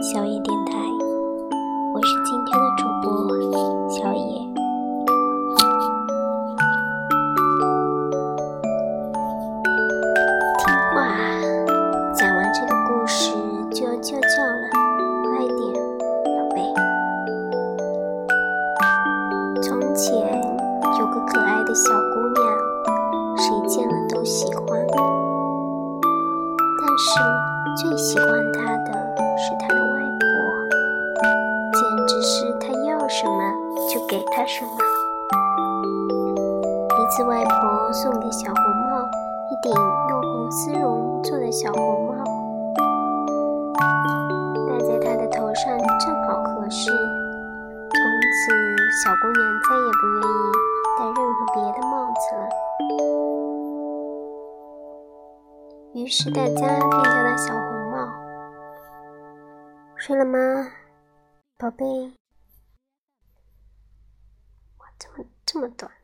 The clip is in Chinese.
小野电台，我是今天的主播小野。听话，讲完这个故事就要叫叫了，快点，宝贝。从前有个可爱的小姑娘，谁见了都喜欢，但是最喜欢她的是她的。什么就给他什么。一次，外婆送给小红帽一顶用红丝绒做的小红帽，戴在她的头上正好合适。从此，小姑娘再也不愿意戴任何别的帽子了。于是大家便叫她小红帽。睡了吗，宝贝？这么这么短。